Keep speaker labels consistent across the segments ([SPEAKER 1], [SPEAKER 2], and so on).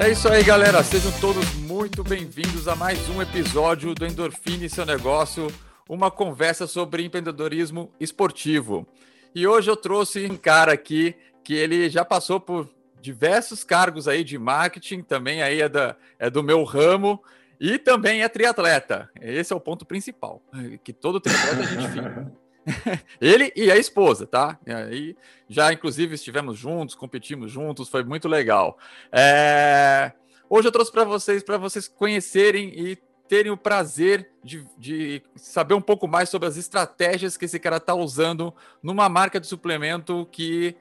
[SPEAKER 1] É isso aí, galera. Sejam todos muito bem-vindos a mais um episódio do Endorfine Seu Negócio, uma conversa sobre empreendedorismo esportivo. E hoje eu trouxe um cara aqui que ele já passou por diversos cargos aí de marketing, também aí é, da, é do meu ramo, e também é triatleta. Esse é o ponto principal, que todo triatleta a gente fica. Ele e a esposa, tá? E aí, já inclusive estivemos juntos, competimos juntos, foi muito legal. É... Hoje eu trouxe para vocês, para vocês conhecerem e terem o prazer de, de, saber um pouco mais sobre as estratégias que esse cara está usando numa marca de suplemento que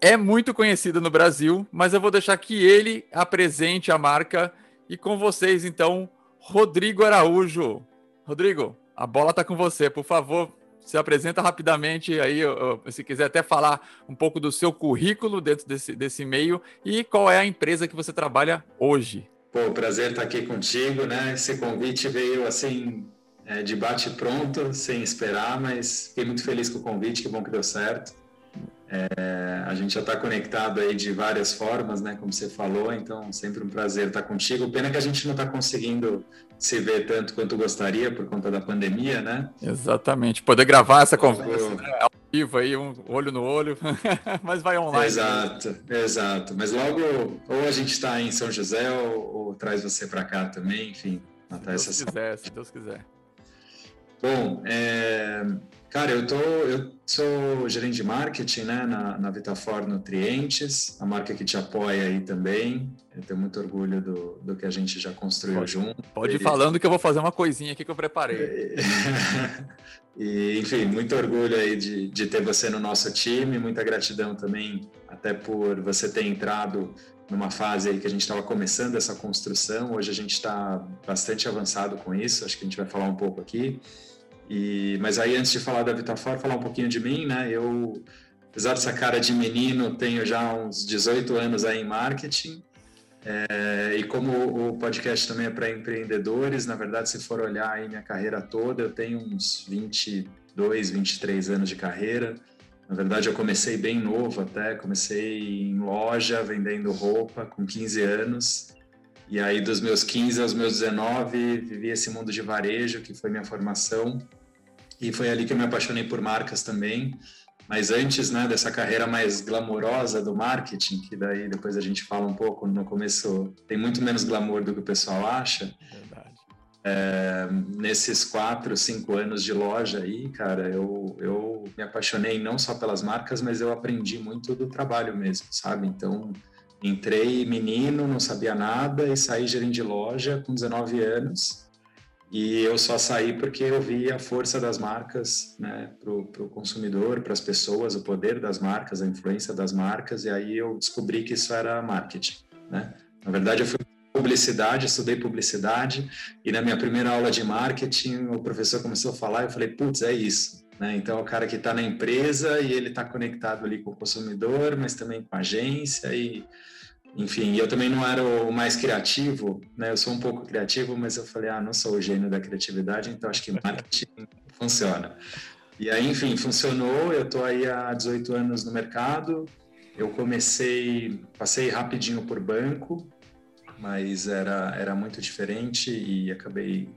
[SPEAKER 1] é muito conhecida no Brasil, mas eu vou deixar que ele apresente a marca e com vocês, então, Rodrigo Araújo. Rodrigo, a bola está com você, por favor, se apresenta rapidamente aí, se quiser até falar um pouco do seu currículo dentro desse, desse meio e qual é a empresa que você trabalha hoje.
[SPEAKER 2] Pô, prazer estar aqui contigo, né? Esse convite veio assim é, de bate pronto, sem esperar, mas fiquei muito feliz com o convite, que bom que deu certo. É, a gente já está conectado aí de várias formas, né? Como você falou, então sempre um prazer estar contigo. Pena que a gente não está conseguindo se ver tanto quanto gostaria por conta da pandemia, né?
[SPEAKER 1] Exatamente. Poder gravar essa conversa né? ao vivo aí, um olho no olho, mas vai online.
[SPEAKER 2] Exato, exato. Mas logo, ou a gente está em São José ou, ou traz você para cá também, enfim.
[SPEAKER 1] Se Deus quiser, se Deus quiser.
[SPEAKER 2] Bom, é, Cara, eu, tô, eu sou gerente de marketing né, na, na Vitafor Nutrientes, a marca que te apoia aí também. Eu tenho muito orgulho do, do que a gente já construiu
[SPEAKER 1] pode,
[SPEAKER 2] junto.
[SPEAKER 1] Pode ir falando que eu vou fazer uma coisinha aqui que eu preparei.
[SPEAKER 2] e, enfim, muito orgulho aí de, de ter você no nosso time, muita gratidão também, até por você ter entrado numa fase aí que a gente estava começando essa construção. Hoje a gente está bastante avançado com isso, acho que a gente vai falar um pouco aqui. E, mas aí, antes de falar da Vitafor, falar um pouquinho de mim, né? Eu, apesar dessa cara de menino, tenho já uns 18 anos aí em marketing. É, e como o podcast também é para empreendedores, na verdade, se for olhar aí minha carreira toda, eu tenho uns 22, 23 anos de carreira. Na verdade, eu comecei bem novo até, comecei em loja vendendo roupa com 15 anos. E aí, dos meus 15 aos meus 19, vivi esse mundo de varejo, que foi minha formação. E foi ali que eu me apaixonei por marcas também. Mas antes, né, dessa carreira mais glamourosa do marketing, que daí depois a gente fala um pouco, no começo tem muito menos glamour do que o pessoal acha. Verdade. É, nesses quatro, cinco anos de loja aí, cara, eu, eu me apaixonei não só pelas marcas, mas eu aprendi muito do trabalho mesmo, sabe? Então, entrei menino, não sabia nada e saí gerente de loja com 19 anos e eu só saí porque eu vi a força das marcas né, para o consumidor, para as pessoas, o poder das marcas, a influência das marcas, e aí eu descobri que isso era marketing. Né? Na verdade, eu fui publicidade, estudei publicidade, e na minha primeira aula de marketing, o professor começou a falar, e eu falei, putz, é isso. Né? Então, é o cara que está na empresa e ele está conectado ali com o consumidor, mas também com a agência, e enfim, eu também não era o mais criativo, né? Eu sou um pouco criativo, mas eu falei, ah, não sou o gênio da criatividade, então acho que marketing funciona. E aí, enfim, funcionou. Eu estou aí há 18 anos no mercado. Eu comecei, passei rapidinho por banco, mas era, era muito diferente e acabei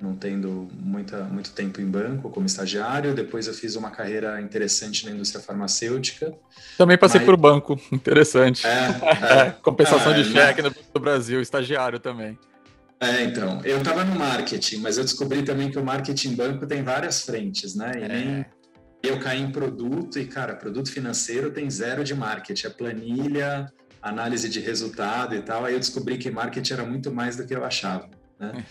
[SPEAKER 2] não tendo muita, muito tempo em banco como estagiário. Depois eu fiz uma carreira interessante na indústria farmacêutica.
[SPEAKER 1] Também passei mas... por banco, interessante. É, é. Compensação é, de cheque né? no Brasil, estagiário também.
[SPEAKER 2] É, então, eu estava no marketing, mas eu descobri também que o marketing banco tem várias frentes, né? E é. nem eu caí em produto e, cara, produto financeiro tem zero de marketing, é planilha, análise de resultado e tal. Aí eu descobri que marketing era muito mais do que eu achava. Né?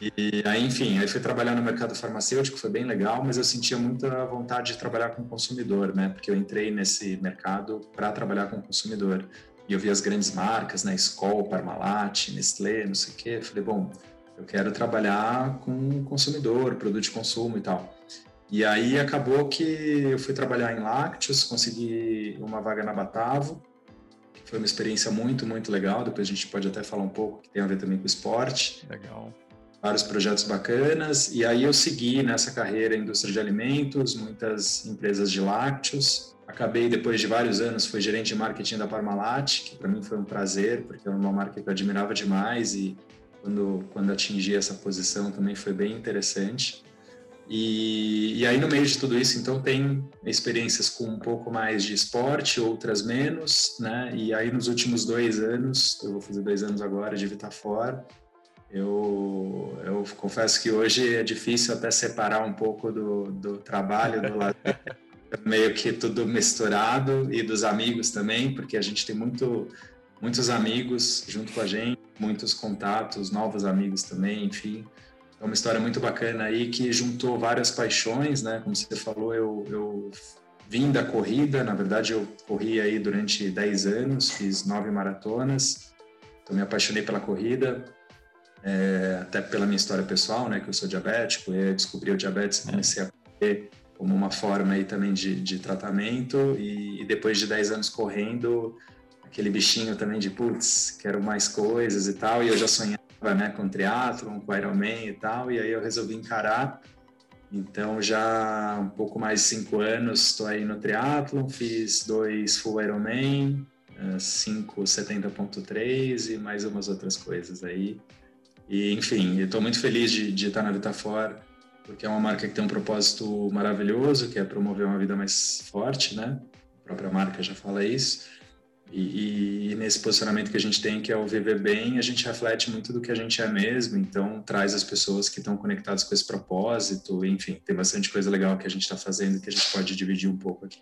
[SPEAKER 2] E aí, enfim, aí fui trabalhar no mercado farmacêutico, foi bem legal, mas eu sentia muita vontade de trabalhar com o consumidor, né? Porque eu entrei nesse mercado para trabalhar com o consumidor. E eu vi as grandes marcas, né? Skol, Parmalat, Nestlé, não sei o quê. Falei, bom, eu quero trabalhar com consumidor, produto de consumo e tal. E aí acabou que eu fui trabalhar em lácteos, consegui uma vaga na Batavo, foi uma experiência muito, muito legal. Depois a gente pode até falar um pouco, que tem a ver também com esporte.
[SPEAKER 1] Legal.
[SPEAKER 2] Vários projetos bacanas. E aí eu segui nessa carreira indústria de alimentos, muitas empresas de lácteos. acabei, depois de vários anos, fui gerente de marketing da Parmalat, que para mim foi um prazer, porque é uma marca que eu admirava demais e quando, quando atingi essa posição também foi bem interessante. E, e, aí, no meio de tudo isso, então, tem experiências com um pouco mais de esporte, outras menos, né? E aí, nos últimos dois anos, eu vou fazer dois anos agora de Vitafor, eu, eu confesso que hoje é difícil até separar um pouco do, do trabalho, do lado meio que tudo misturado, e dos amigos também, porque a gente tem muito, muitos amigos junto com a gente, muitos contatos, novos amigos também, enfim. É uma história muito bacana aí que juntou várias paixões, né? Como você falou, eu, eu vim da corrida, na verdade eu corri aí durante 10 anos, fiz nove maratonas, então me apaixonei pela corrida, é, até pela minha história pessoal, né? Que eu sou diabético, descobri o diabetes e comecei a correr como uma forma aí também de, de tratamento e, e depois de 10 anos correndo, aquele bichinho também de putz, quero mais coisas e tal, e eu já sonhava né, com triatlon, com Ironman e tal, e aí eu resolvi encarar. Então já um pouco mais de cinco anos estou aí no triatlon, fiz dois full Ironman, 570.3 eh, e mais umas outras coisas aí. E enfim, estou muito feliz de, de estar na Vitafor, porque é uma marca que tem um propósito maravilhoso, que é promover uma vida mais forte, né? A própria marca já fala isso. E, e, nesse posicionamento que a gente tem, que é o viver bem, a gente reflete muito do que a gente é mesmo, então traz as pessoas que estão conectadas com esse propósito, enfim, tem bastante coisa legal que a gente está fazendo que a gente pode dividir um pouco aqui.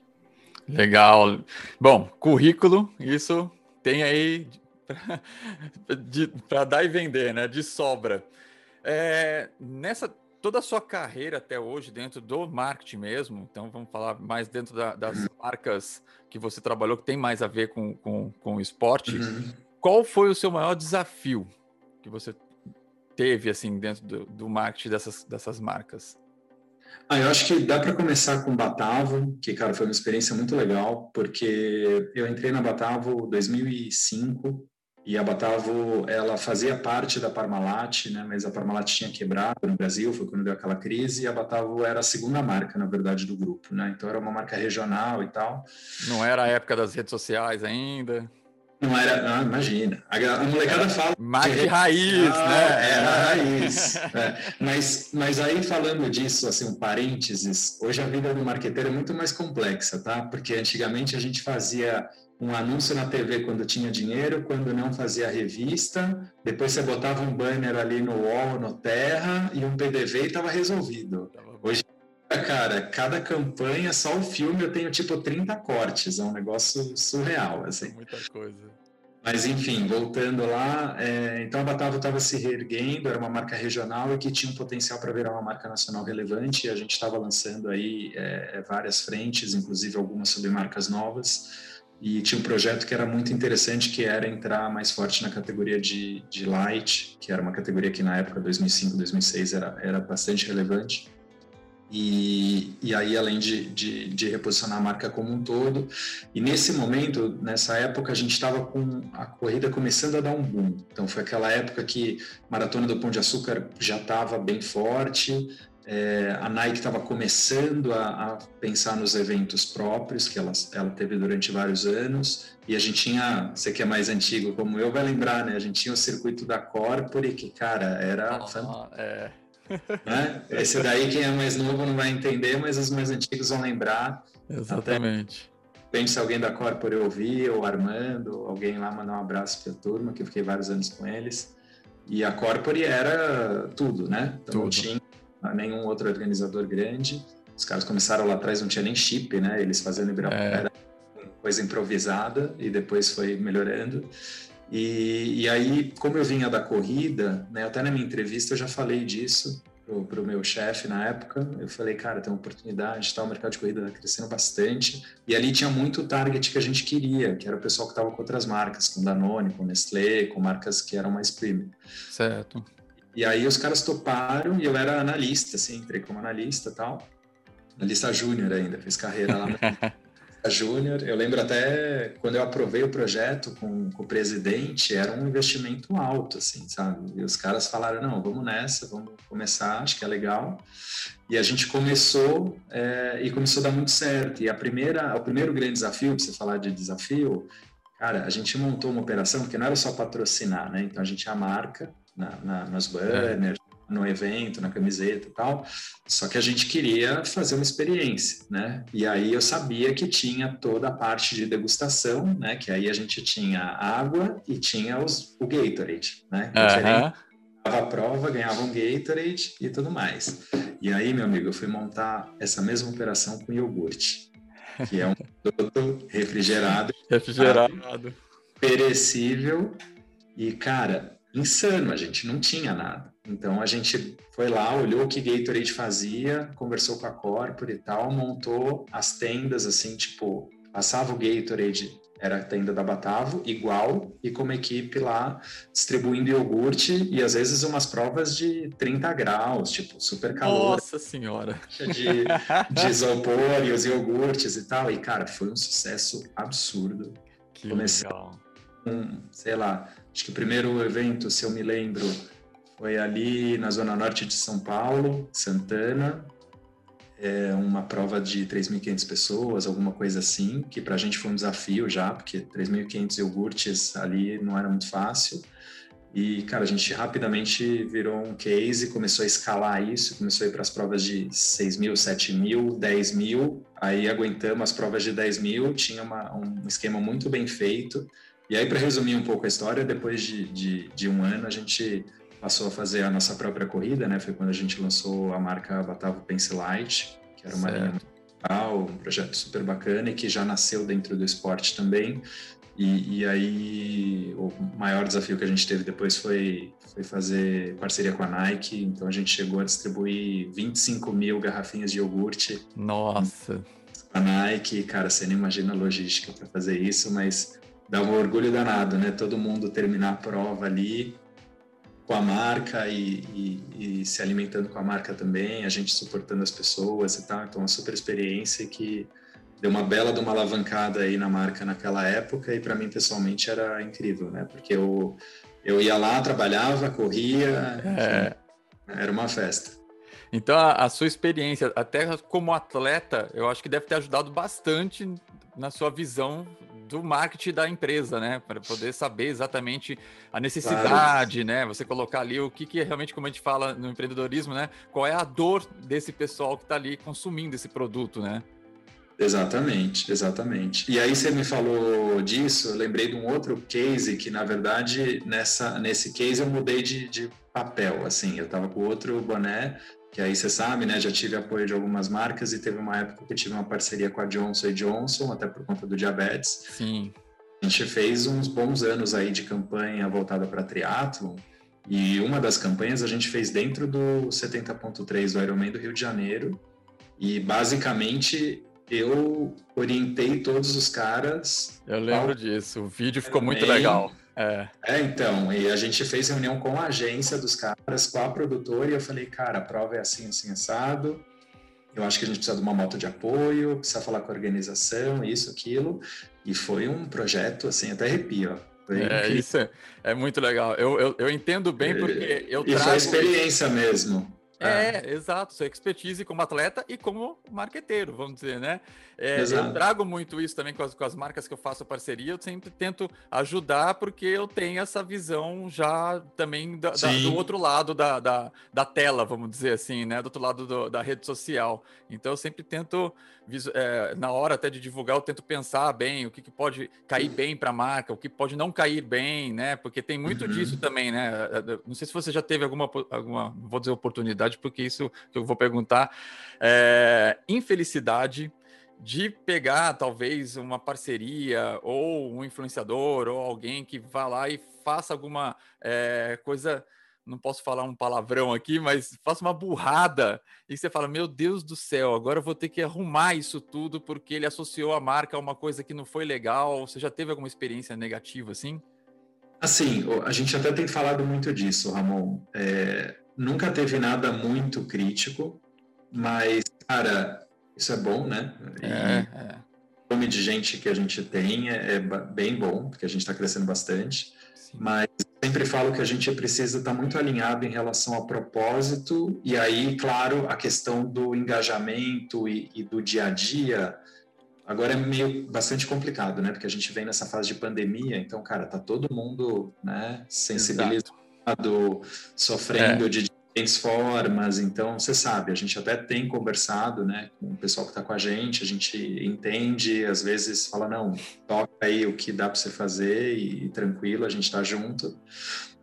[SPEAKER 1] Legal. Bom, currículo, isso tem aí para dar e vender, né? De sobra. É, nessa toda a sua carreira até hoje dentro do marketing mesmo, então vamos falar mais dentro da, das uhum. marcas que você trabalhou, que tem mais a ver com, com, com o esporte. Uhum. Qual foi o seu maior desafio que você teve assim dentro do, do marketing dessas, dessas marcas?
[SPEAKER 2] Ah, eu acho que dá para começar com Batavo, que, cara, foi uma experiência muito legal, porque eu entrei na Batavo em 2005 e a Batavo, ela fazia parte da Parmalat, né? Mas a Parmalat tinha quebrado no Brasil, foi quando deu aquela crise, e a Batavo era a segunda marca, na verdade, do grupo, né? Então era uma marca regional e tal.
[SPEAKER 1] Não era a época das redes sociais ainda?
[SPEAKER 2] Não era, não, imagina. A, a molecada fala.
[SPEAKER 1] Mais de raiz, ah, né?
[SPEAKER 2] Era raiz. é. Mas, mas aí, falando disso, assim, um parênteses, hoje a vida do marqueteiro é muito mais complexa, tá? Porque antigamente a gente fazia um anúncio na TV quando tinha dinheiro, quando não fazia revista, depois você botava um banner ali no UOL, no Terra, e um PDV e estava resolvido. Hoje, cara, cada campanha, só o filme, eu tenho tipo 30 cortes, é um negócio surreal, assim.
[SPEAKER 1] Muita coisa.
[SPEAKER 2] Mas, enfim, voltando lá, é, então a Batavo estava se reerguendo, era uma marca regional e que tinha um potencial para virar uma marca nacional relevante, e a gente estava lançando aí é, várias frentes, inclusive algumas submarcas novas, e tinha um projeto que era muito interessante, que era entrar mais forte na categoria de, de light, que era uma categoria que na época, 2005, 2006, era, era bastante relevante. E, e aí, além de, de, de, reposicionar a marca como um todo. E nesse momento, nessa época, a gente estava com a corrida começando a dar um boom. Então, foi aquela época que a Maratona do Pão de Açúcar já estava bem forte, é, a Nike estava começando a, a, pensar nos eventos próprios que ela, ela teve durante vários anos e a gente tinha, você que é mais antigo como eu vai lembrar, né? A gente tinha o circuito da Corpore que cara era ah, é. Né? Esse daí quem é mais novo não vai entender, mas os mais antigos vão lembrar.
[SPEAKER 1] Exatamente.
[SPEAKER 2] Até, se alguém da Corpore ouvir, ou Armando, alguém lá mandar um abraço para a turma, que eu fiquei vários anos com eles. E a Corpore era tudo, né? Então tudo. tinha nenhum outro organizador grande. Os caras começaram lá atrás, não tinha nem chip, né? Eles fazendo Ibirapuera, é. coisa improvisada, e depois foi melhorando. E, e, aí, como eu vinha da corrida, né, até na minha entrevista eu já falei disso para o meu chefe na época. Eu falei, cara, tem uma oportunidade, tá, o mercado de corrida está crescendo bastante. E ali tinha muito target que a gente queria, que era o pessoal que estava com outras marcas, com Danone, com Nestlé, com marcas que eram mais premium.
[SPEAKER 1] Certo.
[SPEAKER 2] E aí os caras toparam e eu era analista, assim, entrei como analista tal. Analista júnior ainda, fiz carreira lá. Júnior. Eu lembro até quando eu aprovei o projeto com, com, o presidente, era um investimento alto, assim, sabe? E os caras falaram: não, vamos nessa, vamos começar, acho que é legal. E a gente começou é, e começou a dar muito certo. E a primeira, o primeiro grande desafio, para você falar de desafio, cara, a gente montou uma operação que não era só patrocinar, né? Então a gente tinha a marca na, na, banners, no evento, na camiseta e tal. Só que a gente queria fazer uma experiência, né? E aí eu sabia que tinha toda a parte de degustação, né? Que aí a gente tinha água e tinha os, o Gatorade, né? Uhum. a prova, ganhava um Gatorade e tudo mais. E aí, meu amigo, eu fui montar essa mesma operação com iogurte, que é um produto refrigerado.
[SPEAKER 1] refrigerado.
[SPEAKER 2] Perecível. E, cara, insano, a gente não tinha nada. Então a gente foi lá, olhou o que Gatorade fazia, conversou com a Corpore e tal, montou as tendas assim, tipo, passava o Gatorade, era a tenda da Batavo, igual, e com uma equipe lá distribuindo iogurte e às vezes umas provas de 30 graus, tipo, super calor.
[SPEAKER 1] Nossa senhora!
[SPEAKER 2] De, de isopor e os iogurtes e tal. E, cara, foi um sucesso absurdo.
[SPEAKER 1] Que Comecei legal.
[SPEAKER 2] Com, sei lá, acho que o primeiro evento, se eu me lembro, foi ali na zona norte de São Paulo, Santana, é uma prova de 3.500 pessoas, alguma coisa assim, que para a gente foi um desafio já, porque 3.500 iogurtes ali não era muito fácil. E, cara, a gente rapidamente virou um case, começou a escalar isso, começou a ir para as provas de 6 mil, 7 mil, 10 mil, aí aguentamos as provas de 10 mil, tinha uma, um esquema muito bem feito. E aí, para resumir um pouco a história, depois de, de, de um ano, a gente passou a fazer a nossa própria corrida, né? Foi quando a gente lançou a marca Batavo Pencilite, que era uma certo. linha legal, um projeto super bacana e que já nasceu dentro do esporte também. E, e, aí o maior desafio que a gente teve depois foi, foi fazer parceria com a Nike. Então a gente chegou a distribuir 25 mil garrafinhas de iogurte.
[SPEAKER 1] Nossa!
[SPEAKER 2] A Nike, cara, você nem imagina a logística para fazer isso, mas dá um orgulho danado, né? Todo mundo terminar a prova ali com a marca e, e, e, se alimentando com a marca também, a gente suportando as pessoas e tal. Então, uma super experiência que deu uma bela de uma alavancada aí na marca naquela época e para mim pessoalmente era incrível, né? Porque eu, eu ia lá, trabalhava, corria, é. enfim, era uma festa.
[SPEAKER 1] Então, a, a, sua experiência, até como atleta, eu acho que deve ter ajudado bastante na sua visão do marketing da empresa, né? Para poder saber exatamente a necessidade, claro. né? Você colocar ali o que, que é realmente, como a gente fala no empreendedorismo, né? Qual é a dor desse pessoal que está ali consumindo esse produto, né?
[SPEAKER 2] Exatamente, exatamente. E aí você me falou disso, eu lembrei de um outro case que, na verdade, nessa, nesse case eu mudei de, de papel, assim, eu estava com outro boné que aí você sabe, né? Já tive apoio de algumas marcas e teve uma época que eu tive uma parceria com a Johnson Johnson, até por conta do diabetes.
[SPEAKER 1] Sim.
[SPEAKER 2] A gente fez uns bons anos aí de campanha voltada para triatlo e uma das campanhas a gente fez dentro do 70.3 do Ironman do Rio de Janeiro e basicamente eu orientei todos os caras.
[SPEAKER 1] Eu lembro disso, o vídeo ficou muito legal.
[SPEAKER 2] É. é, então, e a gente fez reunião com a agência dos caras, com a produtora, e eu falei, cara, a prova é assim, assim, assado. Eu acho que a gente precisa de uma moto de apoio, precisa falar com a organização, isso, aquilo. E foi um projeto, assim, até arrepio.
[SPEAKER 1] Foi é, incrível. isso é, é, muito legal. Eu, eu, eu entendo bem porque eu
[SPEAKER 2] e trago... foi a experiência mesmo.
[SPEAKER 1] É, é, exato, sua expertise como atleta e como marqueteiro, vamos dizer, né? É, eu trago muito isso também com as, com as, marcas que eu faço parceria, eu sempre tento ajudar porque eu tenho essa visão já também da, da, do outro lado da, da, da, tela, vamos dizer assim, né? Do outro lado do, da rede social. Então eu sempre tento, é, na hora até de divulgar, eu tento pensar bem o que, que pode cair bem para a marca, o que pode não cair bem, né? Porque tem muito uhum. disso também, né? Não sei se você já teve alguma, alguma vou dizer, oportunidade, porque isso que eu vou perguntar. É, infelicidade de pegar talvez uma parceria ou um influenciador ou alguém que vá lá e faça alguma é, coisa, não posso falar um palavrão aqui, mas faça uma burrada e você fala, meu Deus do céu, agora eu vou ter que arrumar isso tudo porque ele associou a marca a uma coisa que não foi legal. Você já teve alguma experiência negativa assim?
[SPEAKER 2] Assim, a gente até tem falado muito disso, Ramon. É, nunca teve nada muito crítico, mas, cara, isso é bom, né?
[SPEAKER 1] E, é, é.
[SPEAKER 2] volume de gente que a gente tem é, é bem bom, porque a gente está crescendo bastante. Sim. Mas sempre falo que a gente precisa estar tá muito alinhado em relação ao propósito, e aí, claro, a questão do engajamento e, e do dia a dia. Agora é meio bastante complicado, né? Porque a gente vem nessa fase de pandemia, então, cara, tá todo mundo, né, sensibilizado, Exato. Sofrendo é. de diferentes formas. Então, você sabe, a gente até tem conversado né, com o pessoal que está com a gente, a gente entende, às vezes fala, não, toca aí o que dá para você fazer e, e tranquilo, a gente está junto.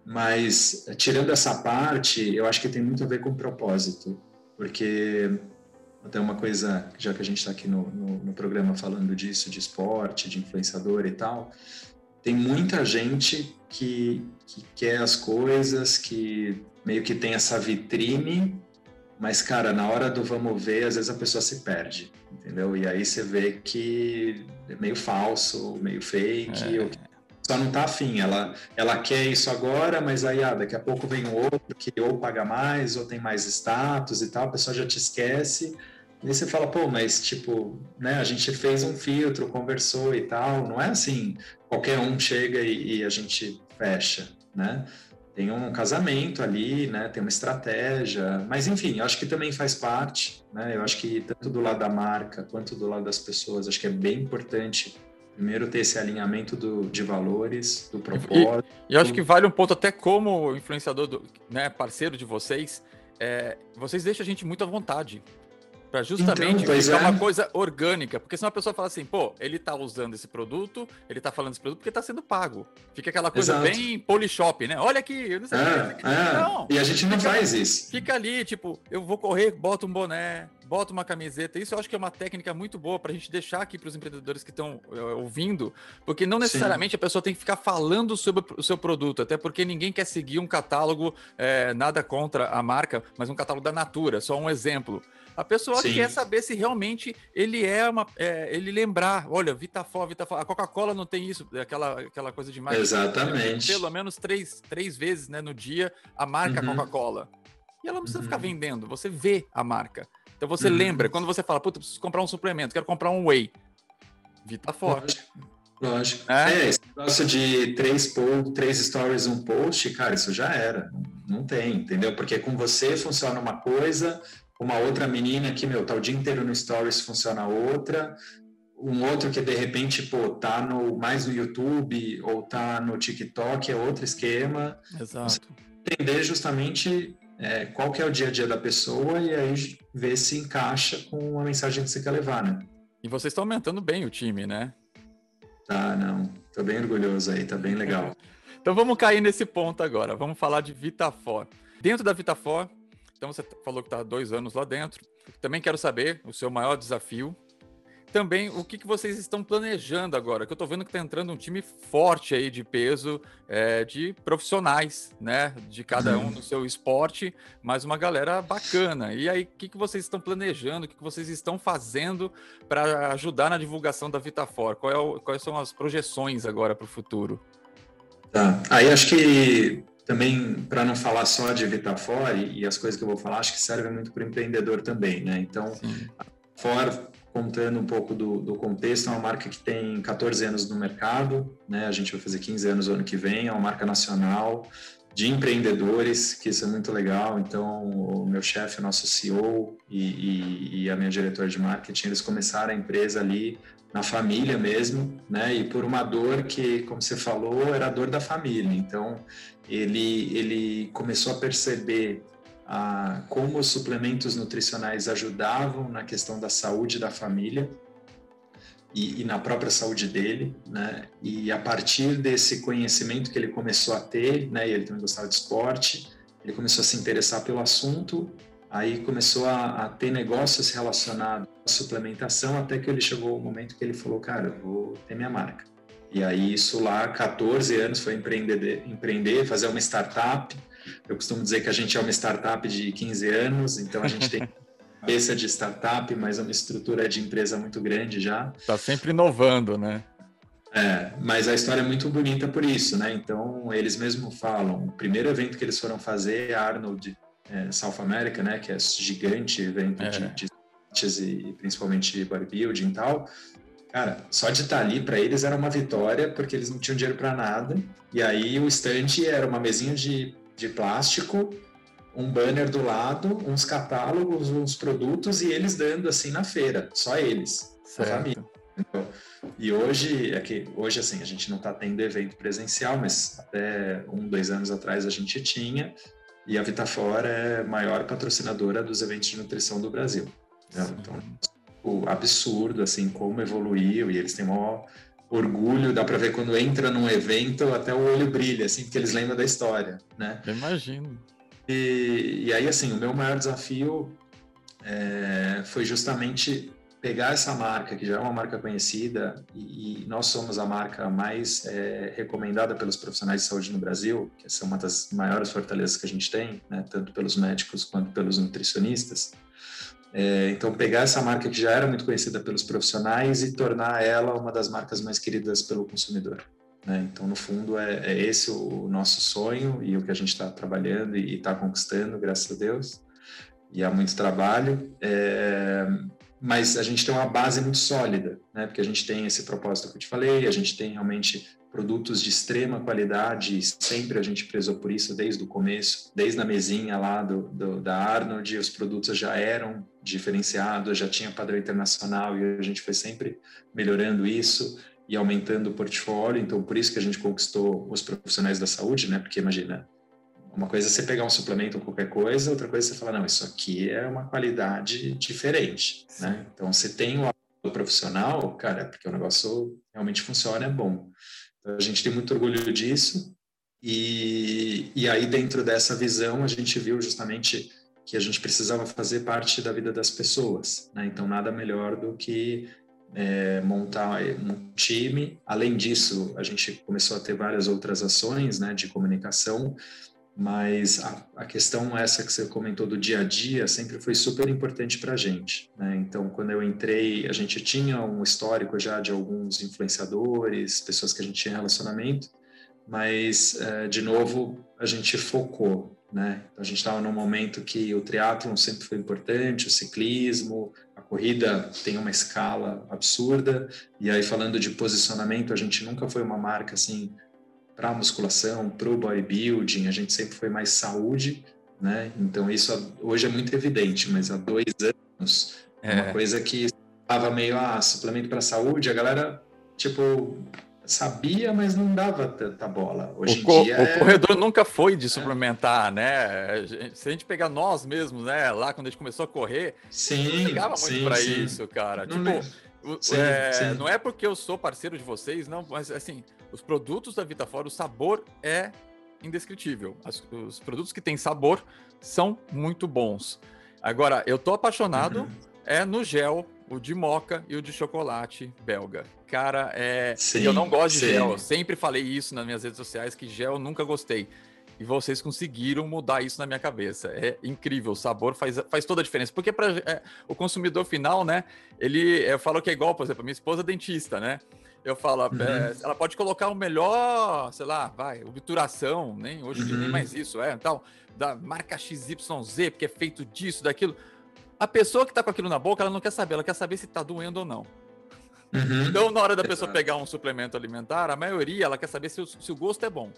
[SPEAKER 2] Mas, tirando essa parte, eu acho que tem muito a ver com o propósito, porque até uma coisa, já que a gente está aqui no, no, no programa falando disso, de esporte, de influenciador e tal, tem muita gente que, que quer as coisas, que meio que tem essa vitrine, mas, cara, na hora do vamos ver, às vezes a pessoa se perde, entendeu? E aí você vê que é meio falso, meio fake, é. só não tá afim. Ela, ela quer isso agora, mas aí ah, daqui a pouco vem um outro que ou paga mais, ou tem mais status e tal, a pessoa já te esquece. E aí você fala, pô, mas tipo, né, a gente fez um filtro, conversou e tal. Não é assim, qualquer um chega e, e a gente fecha, né? tem um casamento ali, né? Tem uma estratégia, mas enfim, eu acho que também faz parte, né? Eu acho que tanto do lado da marca quanto do lado das pessoas, acho que é bem importante primeiro ter esse alinhamento do, de valores, do propósito.
[SPEAKER 1] E, e acho que vale um ponto até como influenciador, do, né, parceiro de vocês, é, vocês deixam a gente muito à vontade. Para justamente então, ficar é. uma coisa orgânica. Porque senão a pessoa fala assim, pô, ele tá usando esse produto, ele tá falando esse produto porque tá sendo pago. Fica aquela coisa Exato. bem polishop, né? Olha aqui, não sei
[SPEAKER 2] é, que. É. Não, e a gente não faz isso.
[SPEAKER 1] Fica ali, tipo, eu vou correr, boto um boné, boto uma camiseta. Isso eu acho que é uma técnica muito boa para a gente deixar aqui para os empreendedores que estão uh, ouvindo, porque não necessariamente Sim. a pessoa tem que ficar falando sobre o seu produto, até porque ninguém quer seguir um catálogo, é, nada contra a marca, mas um catálogo da Natura, só um exemplo. A pessoa Sim. quer saber se realmente ele é uma. É, ele lembrar, olha, Vitafó, Vitafó. A Coca-Cola não tem isso, aquela, aquela coisa de
[SPEAKER 2] marca. Exatamente.
[SPEAKER 1] Pelo menos três, três vezes né, no dia a marca uhum. Coca-Cola. E ela não precisa uhum. ficar vendendo, você vê a marca. Então você uhum. lembra, quando você fala, puta, preciso comprar um suplemento, quero comprar um whey. Vitafó.
[SPEAKER 2] Lógico. Lógico. É, é esse negócio de três, post, três stories, um post, cara, isso já era. Não tem, entendeu? Porque com você funciona uma coisa, uma outra menina que, meu, tá o dia inteiro no Stories, funciona outra, um outro que de repente, pô, tá no, mais no YouTube ou tá no TikTok, é outro esquema.
[SPEAKER 1] Exato.
[SPEAKER 2] entender justamente é, qual que é o dia a dia da pessoa e aí ver se encaixa com a mensagem que você quer levar, né?
[SPEAKER 1] E vocês estão aumentando bem o time, né?
[SPEAKER 2] Tá, não. Tô bem orgulhoso aí, tá bem legal.
[SPEAKER 1] então vamos cair nesse ponto agora. Vamos falar de Vitafor. Dentro da Vitafor, então você falou que está dois anos lá dentro. Também quero saber o seu maior desafio. Também o que, que vocês estão planejando agora, que eu estou vendo que está entrando um time forte aí de peso, é, de profissionais, né? De cada um no seu esporte, mas uma galera bacana. E aí, o que, que vocês estão planejando, o que, que vocês estão fazendo para ajudar na divulgação da Vitafor? É o, quais são as projeções agora para o futuro?
[SPEAKER 2] Tá. Aí acho que também, para não falar só de Vitafor e, e as coisas que eu vou falar, acho que serve muito para o empreendedor também, né? Então, Sim. a For, contando um pouco do, do, contexto, é uma marca que tem 14 anos no mercado, né? A gente vai fazer 15 anos no ano que vem, é uma marca nacional de empreendedores, que isso é muito legal. Então, o meu chefe, o nosso CEO e, e, e a minha diretora de marketing, eles começaram a empresa ali na família mesmo, né? E por uma dor que, como você falou, era a dor da família. Então, ele, ele começou a perceber ah, como os suplementos nutricionais ajudavam na questão da saúde da família e, e, na própria saúde dele, né? E a partir desse conhecimento que ele começou a ter, né? E ele também gostava de esporte, ele começou a se interessar pelo assunto Aí começou a, a, ter negócios relacionados à suplementação, até que ele chegou o momento que ele falou, cara, eu vou ter minha marca. E aí isso lá, 14 anos, foi empreender, empreender fazer uma startup. Eu costumo dizer que a gente é uma startup de 15 anos, então a gente tem cabeça de startup, mas uma estrutura de empresa muito grande já.
[SPEAKER 1] Está sempre inovando, né?
[SPEAKER 2] É, mas a história é muito bonita por isso, né? Então, eles mesmos falam, o primeiro evento que eles foram fazer, a Arnold é, South America, né, que é gigante evento é. de, de e principalmente bodybuilding e tal, Cara, só de estar ali para eles era uma vitória, porque eles não tinham dinheiro para nada. E aí o stand era uma mesinha de, de plástico, um banner do lado, uns catálogos, uns produtos e eles dando assim na feira, só eles, certo. a família. Então, e hoje, é que hoje assim, a gente não está tendo evento presencial, mas até um, dois anos atrás a gente tinha, e a Vitafora é a maior patrocinadora dos eventos de nutrição do Brasil. Né? Então, o absurdo, assim, como evoluiu, e eles têm maior orgulho, dá para ver quando entra num evento, até o olho brilha, assim, porque eles lembram da história, né?
[SPEAKER 1] Eu imagino.
[SPEAKER 2] E, e aí, assim, o meu maior desafio é, foi justamente pegar essa marca, que já é uma marca conhecida, e, e nós somos a marca mais é, recomendada pelos profissionais de saúde no Brasil, que é uma das maiores fortalezas que a gente tem, né, tanto pelos médicos quanto pelos nutricionistas, é, então, pegar essa marca que já era muito conhecida pelos profissionais e tornar ela uma das marcas mais queridas pelo consumidor. Né? Então, no fundo, é, é, esse o nosso sonho e o que a gente está trabalhando e está conquistando, graças a Deus. E há muito trabalho, é, mas a gente tem uma base muito sólida, né? porque a gente tem esse propósito que eu te falei, a gente tem realmente produtos de extrema qualidade, sempre a gente prezou por isso desde o começo, desde a mesinha lá do, do, da Arnold, os produtos já eram diferenciados, já tinha padrão internacional e a gente foi sempre melhorando isso e aumentando o portfólio, então por isso que a gente conquistou os profissionais da saúde, né? Porque imagina, uma coisa é você pegar um suplemento ou qualquer coisa, outra coisa é você falar, não, isso aqui é uma qualidade diferente, né? Então, você tem o profissional, cara, porque o negócio realmente funciona, é bom. Então, a gente tem muito orgulho disso. E, e aí, dentro dessa visão, a gente viu justamente que a gente precisava fazer parte da vida das pessoas. Né? Então, nada melhor do que é, montar um time. Além disso, a gente começou a ter várias outras ações né, de comunicação, mas a, a, questão essa que você comentou do dia a dia sempre foi super importante para a gente. Né? Então, quando eu entrei, a gente tinha um histórico já de alguns influenciadores, pessoas que a gente tinha relacionamento, mas, é, de novo, a gente focou. Né? Então, a gente estava num momento que o triatlon sempre foi importante, o ciclismo, a corrida tem uma escala absurda, e aí falando de posicionamento, a gente nunca foi uma marca assim para a musculação, para o bodybuilding, a gente sempre foi mais saúde, né? Então isso hoje é muito evidente, mas há dois anos, é. uma coisa que estava meio, ah, suplemento para saúde, a galera, tipo, sabia, mas não dava tanta bola. Hoje
[SPEAKER 1] o em dia. O é... corredor nunca foi de é. suplementar, né? Se a gente pegar nós mesmos, né? Lá quando a gente começou a correr,
[SPEAKER 2] sim,
[SPEAKER 1] não ligava muito para isso, cara. Não tipo. Sim, é, sim. Não é porque eu sou parceiro de vocês, não, mas assim, os produtos da Vitafora, o sabor é indescritível. As, os produtos que têm sabor são muito bons. Agora, eu tô apaixonado uhum. é no gel, o de moca e o de chocolate belga. Cara, é. Sim, eu não gosto de gel. Eu sempre falei isso nas minhas redes sociais que gel eu nunca gostei. E vocês conseguiram mudar isso na minha cabeça. É incrível, o sabor faz, faz toda a diferença. Porque para é, o consumidor final, né? Ele, eu falo que é igual, por exemplo, minha esposa é dentista, né? Eu falo, uhum. é, ela pode colocar o melhor, sei lá, vai, obturação, nem hoje uhum. nem mais isso, é, então, da marca XYZ, porque é feito disso, daquilo. A pessoa que tá com aquilo na boca, ela não quer saber, ela quer saber se tá doendo ou não. Uhum. Então, na hora da pessoa pegar um suplemento alimentar, a maioria ela quer saber se o, se o gosto é bom.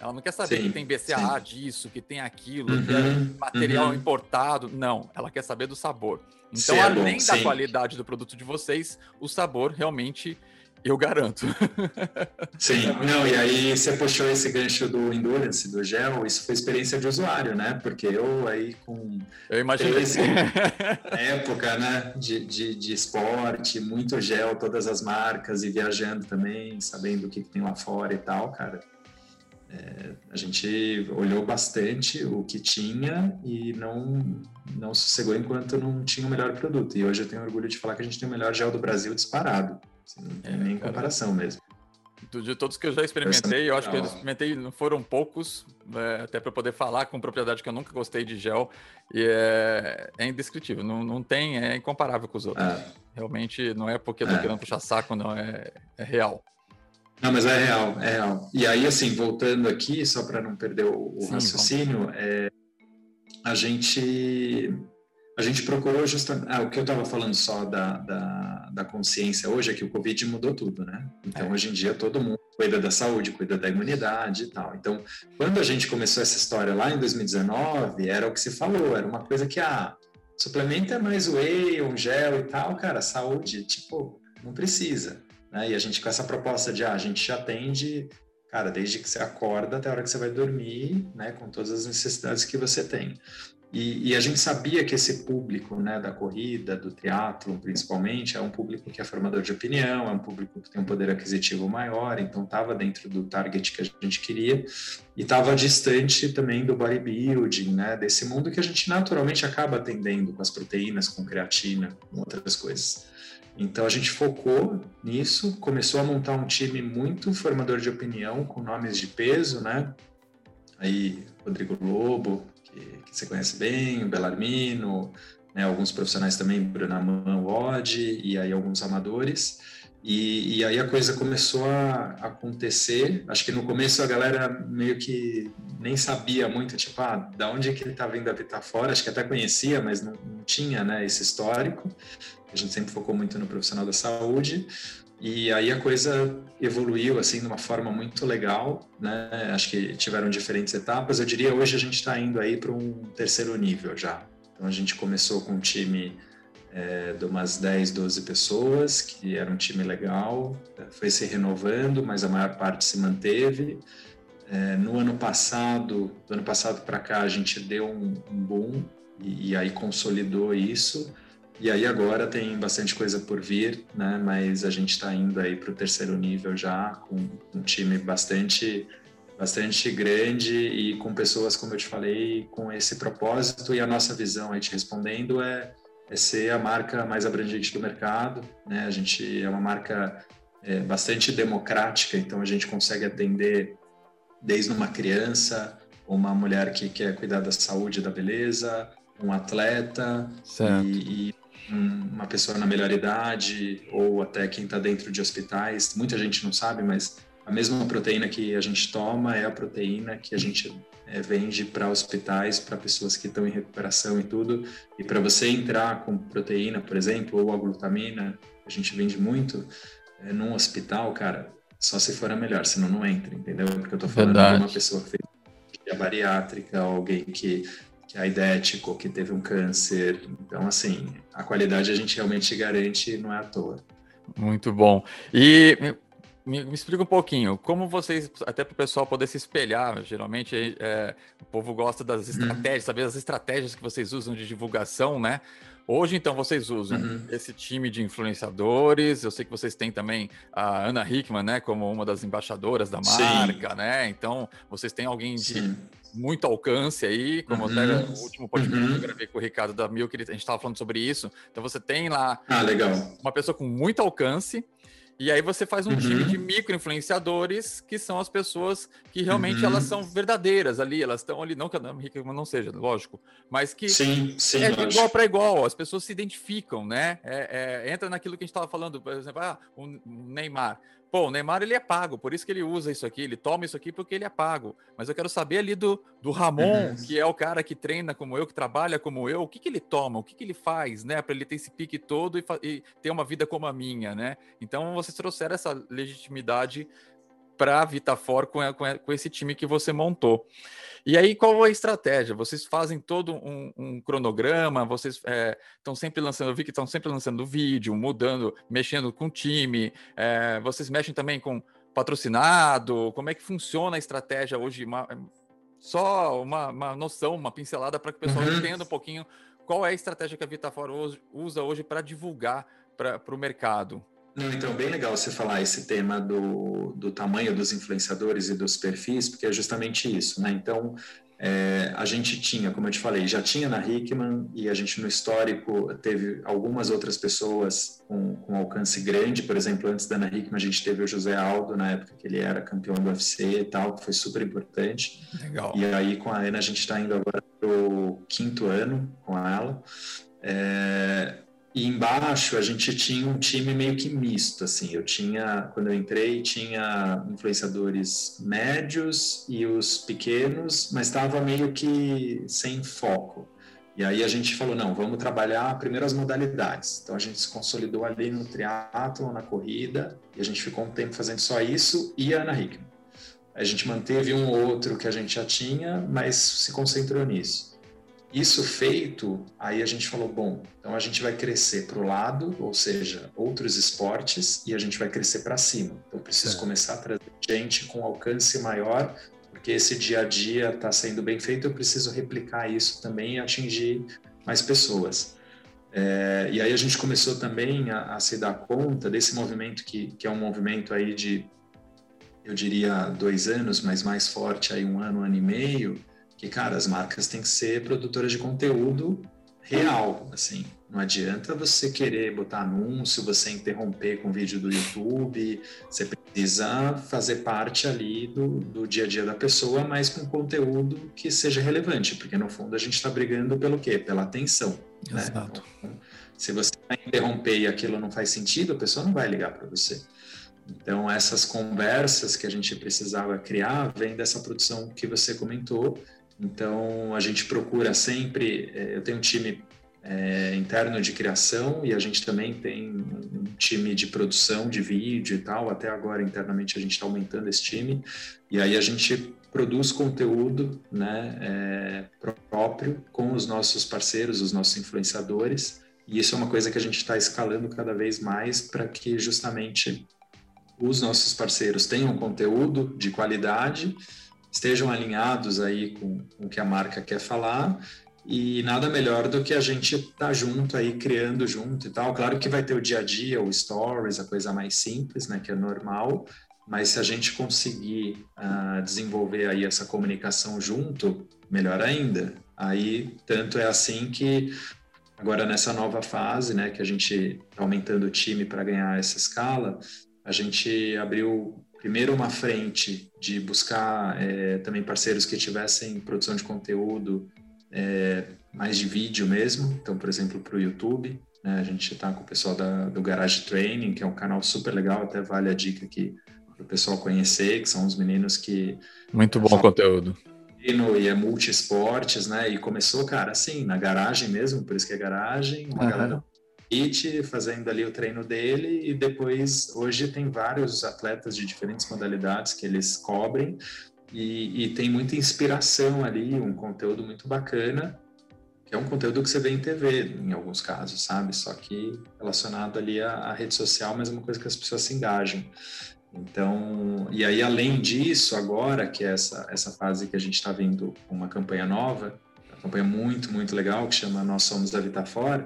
[SPEAKER 1] Ela não quer saber sim, que tem BCAA sim. disso, que tem aquilo, uhum, que é material uhum. importado. Não, ela quer saber do sabor. Então, é além da sim. qualidade do produto de vocês, o sabor realmente eu garanto.
[SPEAKER 2] Sim, não, e aí você puxou esse gancho do Endurance, do gel, isso foi experiência de usuário, né? Porque eu aí com
[SPEAKER 1] eu imagino 13
[SPEAKER 2] época, né, de, de, de, esporte, muito gel, todas as marcas e viajando também, sabendo o que, que tem lá fora e tal, cara. É, a gente olhou bastante o que tinha e não não sossegou enquanto não tinha o melhor produto. E hoje eu tenho orgulho de falar que a gente tem o melhor gel do Brasil disparado. Assim, não tem é, nem cara. comparação mesmo.
[SPEAKER 1] De todos que eu já experimentei, eu acho que eu experimentei, não foram poucos, é, até para poder falar com propriedade que eu nunca gostei de gel, e é, é indescritível, não, não tem, é incomparável com os outros. É. Realmente não é porque eu tô é. querendo puxar saco, não, é, é real.
[SPEAKER 2] Não, mas é real, é real. E aí, assim, voltando aqui, só para não perder o, o Sim, raciocínio, é, a gente a gente procurou justamente. Ah, o que eu estava falando só da, da, da, consciência hoje é que o Covid mudou tudo, né? Então, é. hoje em dia, todo mundo cuida da saúde, cuida da imunidade e tal. Então, quando a gente começou essa história lá em 2019, era o que se falou, era uma coisa que, ah, suplemento é mais whey, um gel e tal, cara, saúde, tipo, não precisa. Né? E a gente com essa proposta de, ah, a gente atende, cara, desde que você acorda até a hora que você vai dormir, né, com todas as necessidades que você tem. E, e, a gente sabia que esse público né, da corrida, do teatro principalmente, é um público que é formador de opinião, é um público que tem um poder aquisitivo maior, então estava dentro do target que a gente queria e estava distante também do bodybuilding, né, desse mundo que a gente naturalmente acaba atendendo com as proteínas, com creatina, com outras coisas. Então a gente focou nisso, começou a montar um time muito formador de opinião, com nomes de peso, né? Aí Rodrigo Lobo, que, que você conhece bem, o Belarmino, né, alguns profissionais também, Bruna Odd, e aí alguns amadores. E, e, aí a coisa começou a acontecer. Acho que no começo a galera meio que nem sabia muito, tipo, ah, da onde que ele tá vindo habitar fora? Acho que até conhecia, mas não, não tinha né, esse histórico. A gente sempre focou muito no profissional da saúde. E aí a coisa evoluiu assim de uma forma muito legal, né? Acho que tiveram diferentes etapas. Eu diria hoje a gente está indo aí para um terceiro nível já. Então a gente começou com um time é, de umas 10, 12 pessoas, que era um time legal, foi se renovando, mas a maior parte se manteve. É, no ano passado, do ano passado para cá, a gente deu um, um boom e, e aí consolidou isso. E aí agora tem bastante coisa por vir, né? Mas a gente está indo aí para o terceiro nível já, com um time bastante, bastante grande e com pessoas, como eu te falei, com esse propósito. E a nossa visão aí te respondendo é, é ser a marca mais abrangente do mercado, né? A gente é uma marca é, bastante democrática, então a gente consegue atender desde uma criança, uma mulher que quer cuidar da saúde e da beleza, um atleta e, e, uma pessoa na melhor idade ou até quem está dentro de hospitais. Muita gente não sabe, mas a mesma proteína que a gente toma é a proteína que a gente é, vende para hospitais, para pessoas que estão em recuperação e tudo. E para você entrar com proteína, por exemplo, ou a glutamina, a gente vende muito, é, num hospital, cara, só se for a melhor, senão não entra, entendeu? Porque eu estou falando Verdade. de uma pessoa que fez bariátrica, alguém que que é aidético, que teve um câncer. Então, assim, a qualidade a gente realmente garante, não é à toa.
[SPEAKER 1] Muito bom. E me, me explica um pouquinho, como vocês, até para o pessoal poder se espelhar, geralmente é, o povo gosta das uhum. estratégias, saber as estratégias que vocês usam de divulgação, né? Hoje, então, vocês usam uhum. esse time de influenciadores. Eu sei que vocês têm também a Ana Hickman, né, como uma das embaixadoras da marca, Sim. né? Então, vocês têm alguém de Sim muito alcance aí, como uhum. até o último podcast uhum. que eu gravei com o Ricardo da Mil, que a gente estava falando sobre isso. Então você tem lá
[SPEAKER 2] ah,
[SPEAKER 1] uma pessoa com muito alcance, e aí você faz um uhum. time de micro-influenciadores, que são as pessoas que realmente elas uhum. são verdadeiras ali, elas estão ali, não que a Rica não seja, lógico, mas que
[SPEAKER 2] sim, sim,
[SPEAKER 1] é de igual para igual, as pessoas se identificam, né? É, é, entra naquilo que a gente estava falando, por exemplo, ah, o Neymar. Pô, o Neymar ele é pago, por isso que ele usa isso aqui, ele toma isso aqui porque ele é pago. Mas eu quero saber ali do, do Ramon, uhum. que é o cara que treina como eu, que trabalha como eu, o que, que ele toma, o que, que ele faz, né? Para ele ter esse pique todo e, e, ter uma vida como a minha, né? Então vocês trouxeram essa legitimidade para a Vitafor com, com, com esse time que você montou. E aí, qual é a estratégia? Vocês fazem todo um, um cronograma, vocês estão é, sempre lançando, eu vi que estão sempre lançando vídeo, mudando, mexendo com o time, é, vocês mexem também com patrocinado, como é que funciona a estratégia hoje? Uma, só uma, uma, noção, uma pincelada para que o pessoal uhum. entenda um pouquinho qual é a estratégia que a Vitafor usa hoje para divulgar para o mercado.
[SPEAKER 2] Não, então, bem legal você falar esse tema do, do tamanho dos influenciadores e dos perfis, porque é justamente isso, né? Então, é, a gente tinha, como eu te falei, já tinha na Hickman e a gente no histórico teve algumas outras pessoas com, com alcance grande, por exemplo, antes da Ana Hickman a gente teve o José Aldo, na época que ele era campeão do UFC e tal, que foi super importante.
[SPEAKER 1] Legal.
[SPEAKER 2] E aí com a Ana a gente está indo agora para o quinto ano com ela. É, e embaixo a gente tinha um time meio que misto, assim. Eu tinha, quando eu entrei, tinha influenciadores médios e os pequenos, mas estava meio que sem foco. E aí a gente falou, não, vamos trabalhar primeiro as modalidades. Então a gente se consolidou ali no triatlo, na corrida, e a gente ficou um tempo fazendo só isso e a Ana Hickman. A gente manteve um outro que a gente já tinha, mas se concentrou nisso. Isso feito, aí a gente falou, bom, então a gente vai crescer para o lado, ou seja, outros esportes, e a gente vai crescer para cima. Então preciso é. começar a trazer gente com alcance maior porque esse dia a dia está sendo bem feito, eu preciso replicar isso também e atingir mais pessoas. É, e aí a gente começou também a, a, se dar conta desse movimento que, que é um movimento aí de, eu diria, dois anos, mas mais forte aí um ano, um ano e meio, que, cara, as marcas têm que ser produtoras de conteúdo real, assim. Não adianta você querer botar anúncio, você interromper com vídeo do YouTube, você precisa fazer parte ali do, do dia a dia da pessoa, mas com conteúdo que seja relevante, porque no fundo a gente está brigando pelo quê? Pela atenção. Né? Exato. Então, se você interromper e aquilo não faz sentido, a pessoa não vai ligar para você. Então, essas conversas que a gente precisava criar vem dessa produção que você comentou. Então, a gente procura sempre. Eh, eu tenho um time é, interno de criação e a gente também tem um time de produção de vídeo e tal. Até agora, internamente, a gente está aumentando esse time. E aí a gente produz conteúdo né, é, próprio com os nossos parceiros, os nossos influenciadores. E isso é uma coisa que a gente está escalando cada vez mais para que justamente os nossos parceiros tenham conteúdo de qualidade, estejam alinhados aí com, com o que a marca quer falar e nada melhor do que a gente estar tá junto aí, criando junto e tal. Claro que vai ter o dia a dia, o stories, a coisa mais simples, né, que é normal, mas se a gente conseguir uh, desenvolver aí essa comunicação junto, melhor ainda. Aí, tanto é assim que agora nessa nova fase, né, que a gente está aumentando o time para ganhar essa escala, a gente abriu primeiro uma frente de buscar é, também parceiros que tivessem produção de conteúdo é, mais de vídeo mesmo, então, por exemplo, para o YouTube, né, a gente está com o pessoal da, do Garage Training, que é um canal super legal, até vale a dica aqui para o pessoal conhecer, que são os meninos que...
[SPEAKER 1] Muito bom conteúdo.
[SPEAKER 2] E é multi-esportes, né, e começou, cara, assim, na garagem mesmo, por isso que é garagem, uma uhum. galera Fazendo ali o treino dele e depois hoje tem vários atletas de diferentes modalidades que eles cobrem e, e, tem muita inspiração ali, um conteúdo muito bacana, que é um conteúdo que você vê em TV, em alguns casos, sabe? Só que relacionado ali à, à rede social, mas é uma coisa que as pessoas se engajam. Então, e aí além disso, agora que é essa, essa fase que a gente está vindo uma campanha nova, uma campanha muito, muito legal, que chama Nós Somos da Vitafor,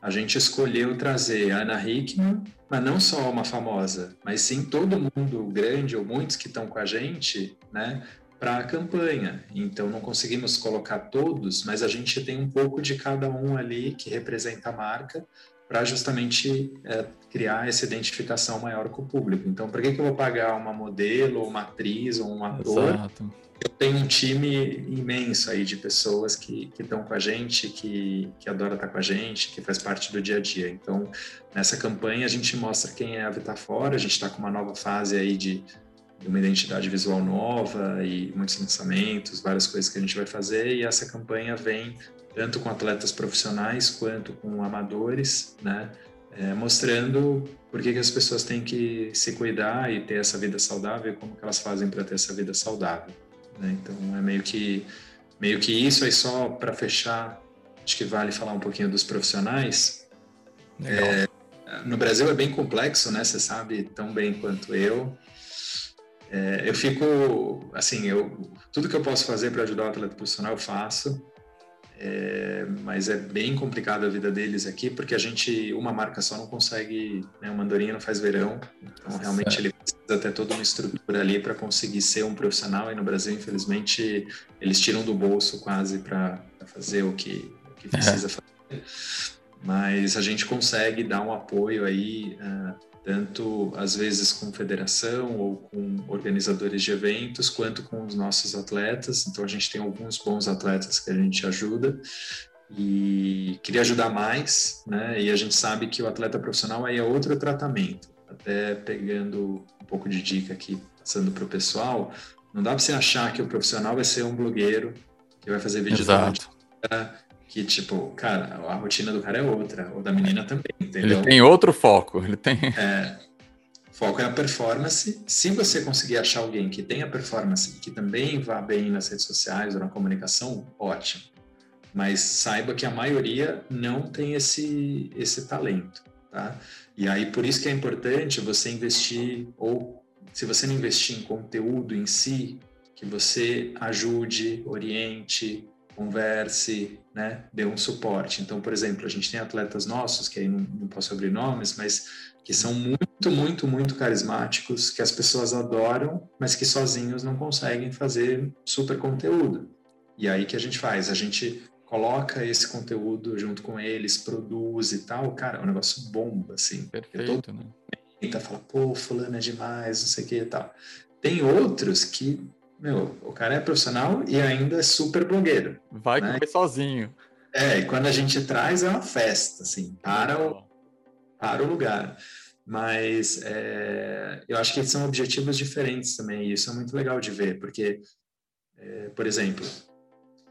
[SPEAKER 2] a gente escolheu trazer a Ana Hickman, mas não só uma famosa, mas sim todo mundo grande ou muitos que estão com a gente, né, para a campanha. Então não conseguimos colocar todos, mas a gente tem um pouco de cada um ali que representa a marca para justamente é, criar essa identificação maior com o público. Então, por que, que eu vou pagar uma modelo, uma atriz ou um ator? Exato eu tenho um time imenso aí de pessoas que estão com a gente, que, que adora estar com a gente, que faz parte do dia a dia. Então, nessa campanha a gente mostra quem é a Vitafora, a gente está com uma nova fase aí de, de, uma identidade visual nova e muitos lançamentos, várias coisas que a gente vai fazer e essa campanha vem tanto com atletas profissionais quanto com amadores, né? É, mostrando por que, que as pessoas têm que se cuidar e ter essa vida saudável e como que elas fazem para ter essa vida saudável. Né? Então é meio que meio que isso aí só para fechar. Acho que vale falar um pouquinho dos profissionais. É, no Brasil é bem complexo, né? Você sabe tão bem quanto eu. É, eu fico assim, eu tudo que eu posso fazer para ajudar o atleta profissional eu faço. É, mas é bem complicado a vida deles aqui, porque a gente, uma marca só não consegue, né, uma andorinha não faz verão, então realmente ele precisa ter toda uma estrutura ali para conseguir ser um profissional, e no Brasil, infelizmente, eles tiram do bolso quase para fazer o que, o que precisa é. fazer, mas a gente consegue dar um apoio aí uh, tanto às vezes com federação ou com organizadores de eventos, quanto com os nossos atletas. Então a gente tem alguns bons atletas que a gente ajuda e queria ajudar mais, né? E a gente sabe que o atleta profissional aí é outro tratamento. Até pegando pouco de dica aqui, passando para o pessoal, não dá para você achar que o profissional vai ser um blogueiro que vai fazer vídeo
[SPEAKER 1] Exato.
[SPEAKER 2] que, tipo, cara, a rotina do cara é outra, ou da menina também, entendeu?
[SPEAKER 1] Ele tem outro foco, ele tem.
[SPEAKER 2] É, foco é a performance. Se você conseguir achar alguém que tenha performance e que também vá bem nas redes sociais ou na comunicação, ótimo. Mas saiba que a maioria não tem esse, esse talento, tá? E aí, por isso que é importante você investir, ou se você não investir em conteúdo em si, que você ajude, oriente, converse, né, dê um suporte. Então, por exemplo, a gente tem atletas nossos, que aí não, não posso abrir nomes, mas que são muito, muito, muito carismáticos, que as pessoas adoram, mas que sozinhos não conseguem fazer super conteúdo. E aí que a gente faz? A gente coloca esse conteúdo junto com eles, produz e tal, cara, é um negócio bomba, assim.
[SPEAKER 1] Perfeito, né?
[SPEAKER 2] Tenta falar, pô, fulano é demais, não sei o que e tal. Tem outros que meu, o cara é profissional e ainda é super blogueiro.
[SPEAKER 1] Vai né? comer sozinho.
[SPEAKER 2] É, e quando a gente traz é uma festa, assim, para o, para o lugar. Mas é, eu acho que são objetivos diferentes também, e isso é muito legal de ver, porque, é, por exemplo,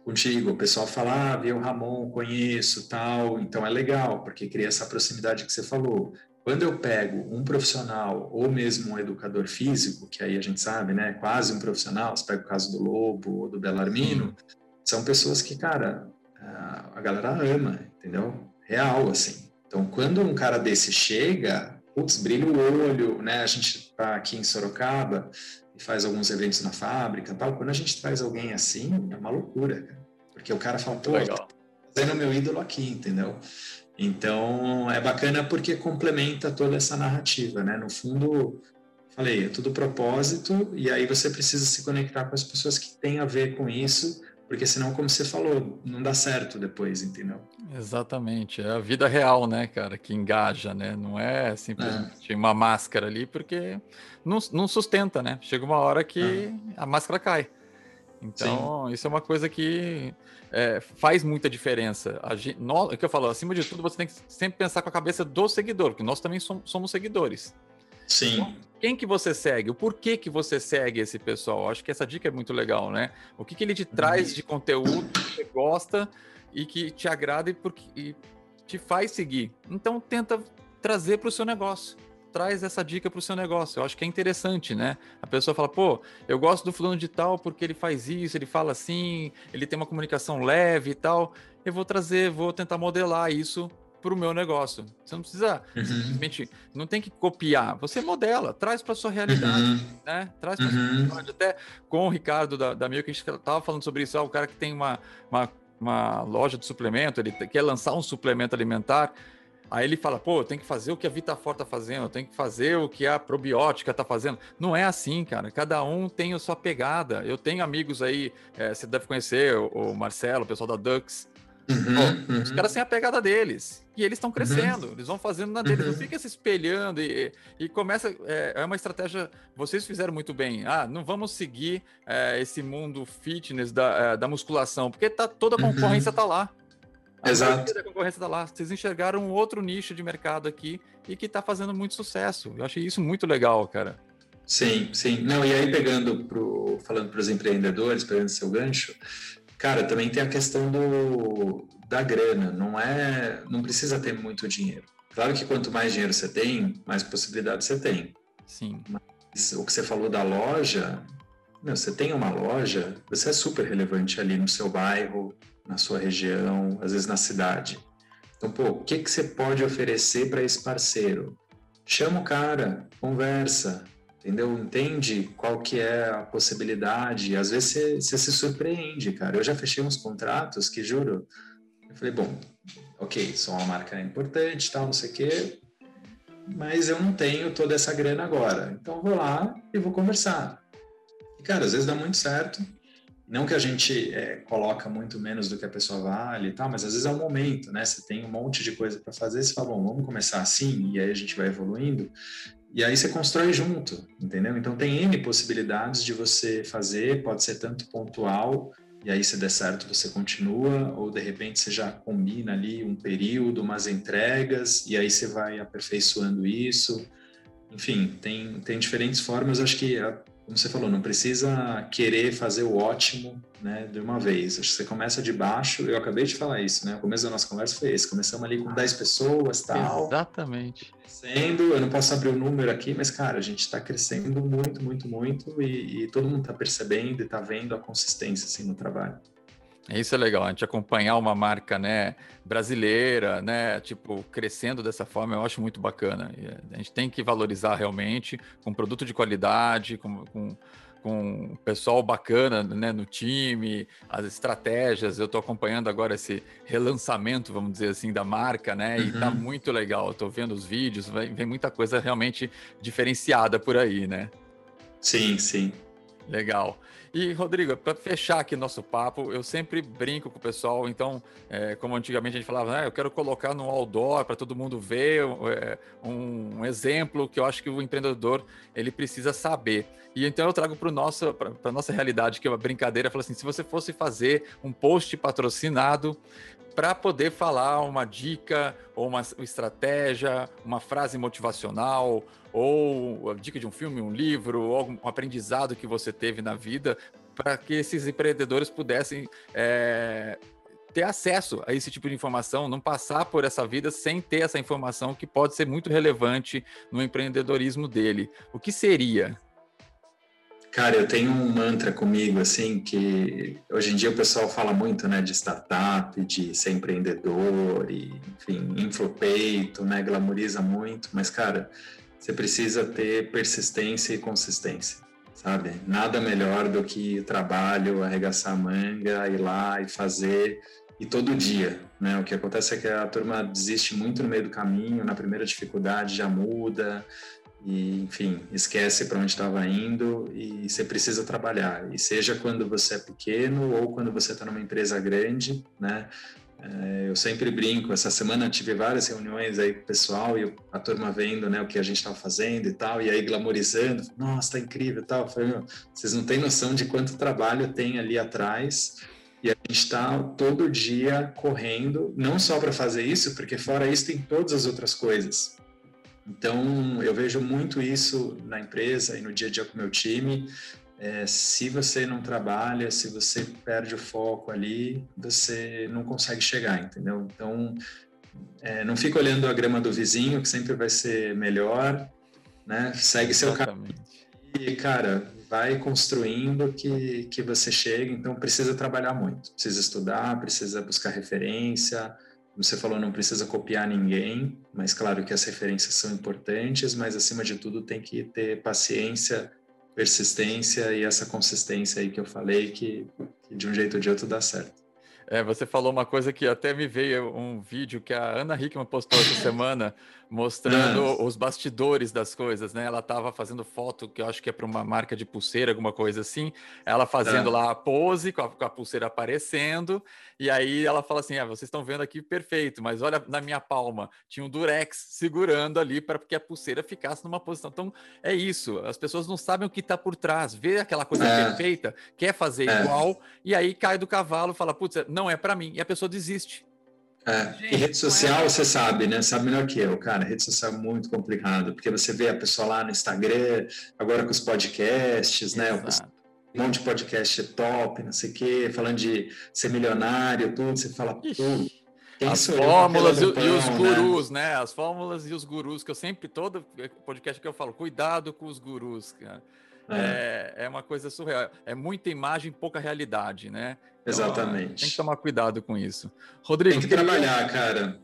[SPEAKER 2] contigo, o pessoal fala, ah, viu o Ramon, conheço, tal, então é legal, porque cria essa proximidade que você falou. Quando eu pego um profissional ou mesmo um educador físico, que aí a gente sabe, né, quase um profissional, você pega o caso do Lobo ou do Belarmino, são pessoas que, cara, a galera ama, entendeu? Real, assim. Então, quando um cara desse chega, putz, brilha o olho, né? A gente tá aqui em Sorocaba e faz alguns eventos na fábrica tal. Quando a gente traz alguém assim, é uma loucura, cara. Porque o cara fala, pô, tá fazendo meu ídolo aqui, entendeu? Então é bacana porque complementa toda essa narrativa, né? No fundo, falei, é tudo propósito e aí você precisa se conectar com as pessoas que têm a ver com isso, porque senão, como você falou, não dá certo depois, entendeu?
[SPEAKER 1] Exatamente, é a vida real, né, cara, que engaja, né? Não é simplesmente é. uma máscara ali, porque não, não sustenta, né? Chega uma hora que é. a máscara cai. Então, Sim. isso é uma coisa que é, faz muita diferença. A gente, nós, é que eu falo, acima de tudo, você tem que sempre pensar com a cabeça do seguidor, porque nós também somos, somos seguidores.
[SPEAKER 2] Sim. Então,
[SPEAKER 1] quem que você segue? O porquê que você segue esse pessoal? Acho que essa dica é muito legal, né? O que, que ele te traz de conteúdo que você gosta e que te agrada e, porque, e te faz seguir. Então, tenta trazer para o seu negócio traz essa dica para o seu negócio. Eu acho que é interessante, né? A pessoa fala, pô, eu gosto do fulano de tal porque ele faz isso, ele fala assim, ele tem uma comunicação leve e tal. Eu vou trazer, vou tentar modelar isso para o meu negócio. Você não precisa uhum. simplesmente, não tem que copiar. Você modela, traz para sua realidade, uhum. né? Traz para uhum. sua realidade. Até com o Ricardo da, da Mil, que a gente estava falando sobre isso, ah, o cara que tem uma, uma, uma loja de suplemento, ele quer lançar um suplemento alimentar. Aí ele fala, pô, tem que fazer o que a Vitafort tá fazendo, tem que fazer o que a probiótica tá fazendo. Não é assim, cara. Cada um tem a sua pegada. Eu tenho amigos aí, é, você deve conhecer o, o, Marcelo, o pessoal da Dux. Uhum, pô, uhum. Os caras têm a pegada deles. E eles estão uhum. crescendo, uhum. eles vão fazendo na deles. Não uhum. fica se espelhando e, e começa. É, é, uma estratégia. Vocês fizeram muito bem. Ah, não vamos seguir é, esse mundo fitness da, é, da musculação, porque tá, toda a uhum. concorrência tá lá. A Exato. da concorrência da lá. Vocês enxergaram um outro nicho de mercado aqui e que está fazendo muito sucesso. Eu achei isso muito legal, cara.
[SPEAKER 2] Sim, sim. Não, e aí pegando pro, falando para os empreendedores, pegando seu gancho, cara, também tem a questão do, da grana. Não é, não precisa ter muito dinheiro. Claro que quanto mais dinheiro você tem, mais possibilidades você tem.
[SPEAKER 1] Sim.
[SPEAKER 2] Mas o que você falou da loja, meu, você tem uma loja, você é super relevante ali no seu bairro, na sua região, às vezes na cidade. Então, pô, o que, que você pode oferecer para esse parceiro? Chama o cara, conversa, entendeu? Entende qual que é a possibilidade. Às vezes você, se surpreende, cara. Eu já fechei uns contratos que, juro, eu falei, bom, ok, sou uma marca importante, tal, não sei o quê, mas eu não tenho toda essa grana agora. Então, vou lá e vou conversar. E, cara, às vezes dá muito certo, não que a gente é, coloca muito menos do que a pessoa vale e tal, mas às vezes é o momento, né? Você tem um monte de coisa para fazer, você fala, bom, vamos começar assim, e aí a gente vai evoluindo, e aí você constrói junto, entendeu? Então tem N possibilidades de você fazer, pode ser tanto pontual, e aí se der certo você continua, ou de repente você já combina ali um período, umas entregas, e aí você vai aperfeiçoando isso. Enfim, tem, tem diferentes formas, acho que como você falou, não precisa querer fazer o ótimo né, de uma vez. Acho que você começa de baixo, eu acabei de falar isso, né? O começo da nossa conversa foi esse. Começamos ali com 10 pessoas tal.
[SPEAKER 1] Exatamente.
[SPEAKER 2] Crescendo, eu não posso abrir o número aqui, mas, cara, a gente está crescendo muito, muito, muito e, e todo mundo está percebendo e está vendo a consistência assim, no trabalho.
[SPEAKER 1] Isso é legal, a gente acompanhar uma marca, né, brasileira, né, tipo, crescendo dessa forma, eu acho muito bacana. A gente tem que valorizar realmente com produto de qualidade, com, com, com pessoal bacana, né, no time, as estratégias. Eu estou acompanhando agora esse relançamento, vamos dizer assim, da marca, né, e tá uhum. muito legal. Estou vendo os vídeos, vem, vem muita coisa realmente diferenciada por aí, né?
[SPEAKER 2] Sim, sim.
[SPEAKER 1] Legal. E, Rodrigo, para fechar aqui nosso papo, eu sempre brinco com o pessoal, então, é, como antigamente a gente falava, ah, eu quero colocar no outdoor para todo mundo ver é, um, exemplo que eu acho que o empreendedor ele precisa saber. E então eu trago para a nossa realidade, que é uma brincadeira, falo assim, se você fosse fazer um post patrocinado para poder falar uma dica ou uma estratégia, uma frase motivacional ou a dica de um filme, um livro, ou algum aprendizado que você teve na vida, para que esses empreendedores pudessem é, ter acesso a esse tipo de informação, não passar por essa vida sem ter essa informação que pode ser muito relevante no empreendedorismo dele. O que seria?
[SPEAKER 2] Cara, eu tenho um mantra comigo, assim, que hoje em dia o pessoal fala muito, né, de startup, de ser empreendedor, e, enfim, inflopeito, né, glamoriza muito, mas, cara, você precisa ter persistência e consistência, sabe? Nada melhor do que trabalho, arregaçar a manga, ir lá e fazer, e todo dia, né? O que acontece é que a turma desiste muito no meio do caminho, na primeira dificuldade já muda, e enfim, esquece para onde estava indo e você precisa trabalhar. E seja quando você é pequeno ou quando você está numa empresa grande, né? É, eu sempre brinco. Essa semana tive várias reuniões aí com o pessoal e a turma vendo, né, o que a gente estava fazendo e tal, e aí glamorizando. Nossa, tá incrível, tal. Eu falei, vocês não têm noção de quanto trabalho tem ali atrás. E a gente está todo dia correndo, não só para fazer isso, porque fora isso tem todas as outras coisas. Então, eu vejo muito isso na empresa e no dia a dia com o meu time. É, se você não trabalha, se você perde o foco ali, você não consegue chegar, entendeu? Então, é, não fica olhando a grama do vizinho, que sempre vai ser melhor, né? Segue seu caminho. E, cara, vai construindo que, que você chega, então precisa trabalhar muito, precisa estudar, precisa buscar referência, como você falou, não precisa copiar ninguém, mas claro que as referências são importantes, mas acima de tudo tem que ter paciência, persistência e essa consistência aí que eu falei que, que de um jeito ou de outro dá certo.
[SPEAKER 1] É, você falou uma coisa que até me veio um vídeo que a Ana Hickman postou essa semana, mostrando Nossa. os bastidores das coisas, né? Ela estava fazendo foto, que eu acho que é para uma marca de pulseira, alguma coisa assim. Ela fazendo é. lá a pose, com a, com a, pulseira aparecendo. E aí ela fala assim: ah, vocês estão vendo aqui perfeito, mas olha na minha palma, tinha um durex segurando ali para que a pulseira ficasse numa posição. Então é isso, as pessoas não sabem o que está por trás, vê aquela coisa é. perfeita, quer fazer é. igual, e aí cai do cavalo, fala, putz, não é para mim, e a pessoa desiste.
[SPEAKER 2] É, Gente, e rede social, é... você sabe, né? Sabe melhor que eu, cara. Rede social é muito complicado, porque você vê a pessoa lá no Instagram, agora com os podcasts, né? Exato. Um monte de podcast top, não sei o quê, falando de ser milionário, tudo. Você fala,
[SPEAKER 1] tudo. As fórmulas e, pão, e, os né? gurus, né? né? As fórmulas e os gurus, que eu sempre, todo podcast que eu falo, cuidado com os gurus, cara. É. é, é uma coisa surreal. É muita imagem, pouca realidade, né?
[SPEAKER 2] Então, Exatamente.
[SPEAKER 1] Tem que tomar cuidado com isso. Rodrigo.
[SPEAKER 2] Tem que trabalhar, cara.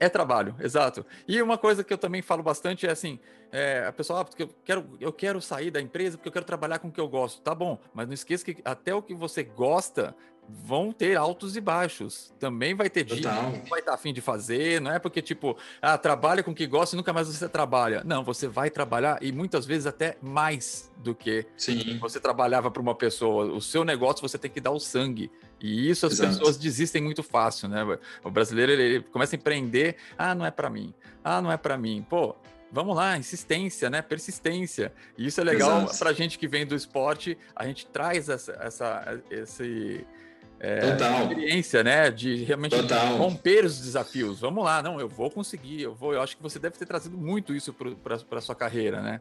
[SPEAKER 1] É trabalho, exato. E uma coisa que eu também falo bastante é assim: é, a pessoa, ah, porque eu quero, eu quero sair da empresa porque eu quero trabalhar com o que eu gosto. Tá bom, mas não esqueça que até o que você gosta vão ter altos e baixos. Também vai ter dia que vai estar afim de fazer, não é porque, tipo, ah, trabalha com o que gosta e nunca mais você trabalha. Não, você vai trabalhar e muitas vezes até mais do que
[SPEAKER 2] Sim.
[SPEAKER 1] você trabalhava para uma pessoa. O seu negócio você tem que dar o sangue. E isso as Exato. pessoas desistem muito fácil, né? O brasileiro ele começa a empreender, ah, não é para mim. Ah, não é para mim. Pô, vamos lá, insistência, né? Persistência. E isso é legal para gente que vem do esporte. A gente traz essa, essa esse é, experiência, né? De realmente Total. romper os desafios. Vamos lá, não, eu vou conseguir, eu vou. Eu acho que você deve ter trazido muito isso para a sua carreira, né?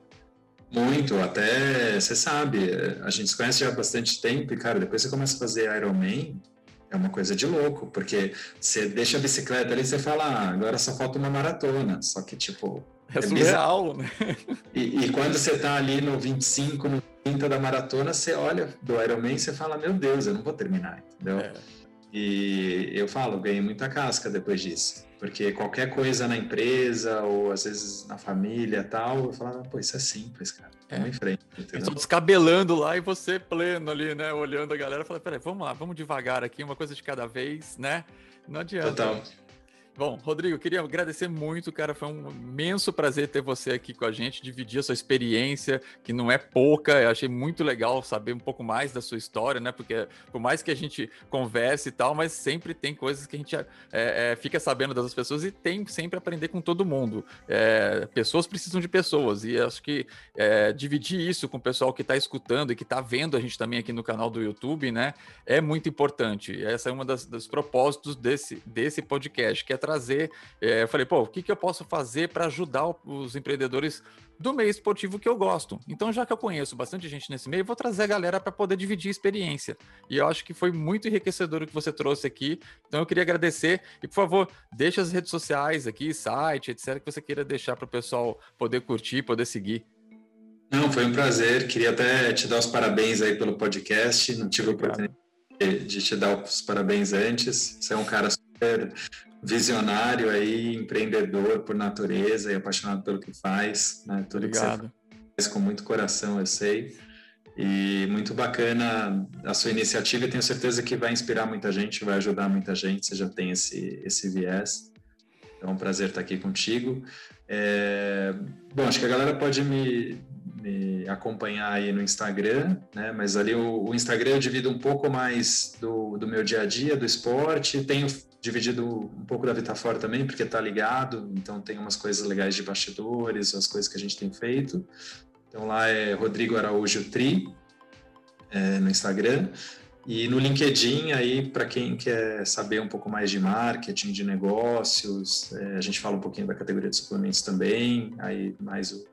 [SPEAKER 2] Muito, até você sabe, a gente se conhece já há bastante tempo e, cara, depois você começa a fazer Ironman, é uma coisa de louco, porque você deixa a bicicleta ali e você fala, ah, agora só falta uma maratona. Só que, tipo.
[SPEAKER 1] É, é surreal, né?
[SPEAKER 2] E, e, quando você tá ali no 25, no 30 da maratona, você olha do Ironman e você fala, meu Deus, eu não vou terminar, entendeu? É. E eu falo, ganhei muita casca depois disso. Porque qualquer coisa na empresa ou às vezes na família tal, eu falava, pô, isso é simples, cara. Vamos é. em frente.
[SPEAKER 1] Entendeu? descabelando lá e você pleno ali, né? Olhando a galera, falei, peraí, vamos lá, vamos devagar aqui, uma coisa de cada vez, né? Não adianta. Total. Bom, Rodrigo, queria agradecer muito, cara. Foi um imenso prazer ter você aqui com a gente, dividir a sua experiência, que não é pouca. Eu achei muito legal saber um pouco mais da sua história, né? Porque por mais que a gente converse e tal, mas sempre tem coisas que a gente é, é, fica sabendo das pessoas e tem sempre aprender com todo mundo. É, pessoas precisam de pessoas e acho que é, dividir isso com o pessoal que está escutando e que está vendo a gente também aqui no canal do YouTube, né? É muito importante. Essa é uma das, dos propósitos desse, desse podcast, que é trazer. É, eu falei, pô, o que, que eu posso fazer para ajudar os empreendedores do meio esportivo que eu gosto? Então, já que eu conheço bastante gente nesse meio, vou trazer a galera para poder dividir experiência. E eu acho que foi muito enriquecedor o que você trouxe aqui. Então, eu queria agradecer. E, por favor, deixe as redes sociais aqui, site, etc., que você queira deixar para o pessoal poder curtir, poder seguir.
[SPEAKER 2] Não, foi um prazer. Queria até te dar os parabéns aí pelo podcast. Não tive a oportunidade de te dar os parabéns antes. Você é um cara super visionário aí, empreendedor por natureza e apaixonado pelo que faz, né? Tudo
[SPEAKER 1] Obrigado.
[SPEAKER 2] que você faz com muito coração, eu sei. E muito bacana a sua iniciativa tenho certeza que vai inspirar muita gente, vai ajudar muita gente, você já tem esse, esse viés. Então é um prazer estar aqui contigo. É... Bom, acho que a galera pode me, me acompanhar aí no Instagram, né? Mas ali o, o, Instagram eu divido um pouco mais do, do meu dia a dia, do esporte. Tenho dividido um pouco da Vitafora também, porque está ligado, então tem umas coisas legais de bastidores, as coisas que a gente tem feito. Então lá é Rodrigo Araújo Tri, é, no Instagram. E no LinkedIn, aí, para quem quer saber um pouco mais de marketing, de negócios, é, a gente fala um pouquinho da categoria de suplementos também, aí mais o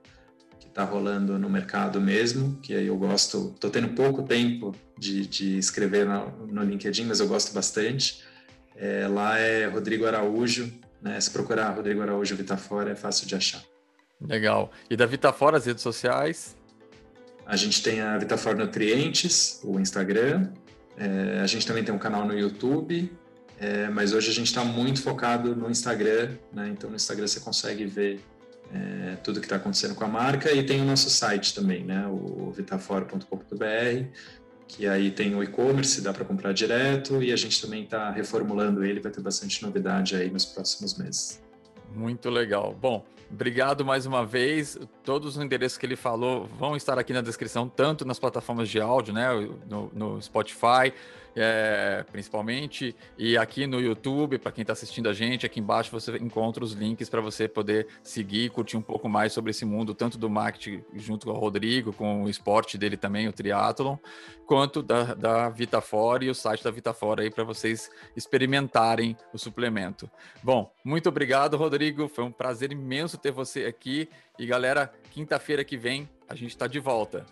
[SPEAKER 2] está rolando no mercado mesmo, que aí eu gosto, estou tendo pouco tempo de, de escrever no, no LinkedIn, mas eu gosto bastante. É, lá é Rodrigo Araújo, né? Se procurar Rodrigo Araújo Vitafora é fácil de achar.
[SPEAKER 1] Legal. E da Vitafora, as redes sociais?
[SPEAKER 2] A gente tem a Vitafora Nutrientes, o Instagram. É, a gente também tem um canal no YouTube, é, mas hoje a gente está muito focado no Instagram, né? Então no Instagram você consegue ver é, tudo que está acontecendo com a marca e tem o nosso site também, né? O vitafora.com.br que aí tem o e-commerce, dá para comprar direto, e a gente também está reformulando ele, vai ter bastante novidade aí nos próximos meses.
[SPEAKER 1] Muito legal. Bom, obrigado mais uma vez. Todos os endereços que ele falou vão estar aqui na descrição, tanto nas plataformas de áudio, né, no, no Spotify, é, principalmente, e aqui no YouTube, para quem está assistindo a gente, aqui embaixo você encontra os links para você poder seguir e curtir um pouco mais sobre esse mundo, tanto do marketing junto com o Rodrigo, com o esporte dele também, o triatlon, quanto da, da Vitafora e o site da Vitafora aí para vocês experimentarem o suplemento. Bom, muito obrigado, Rodrigo. Foi um prazer imenso ter você aqui. E galera, quinta-feira que vem a gente está de volta.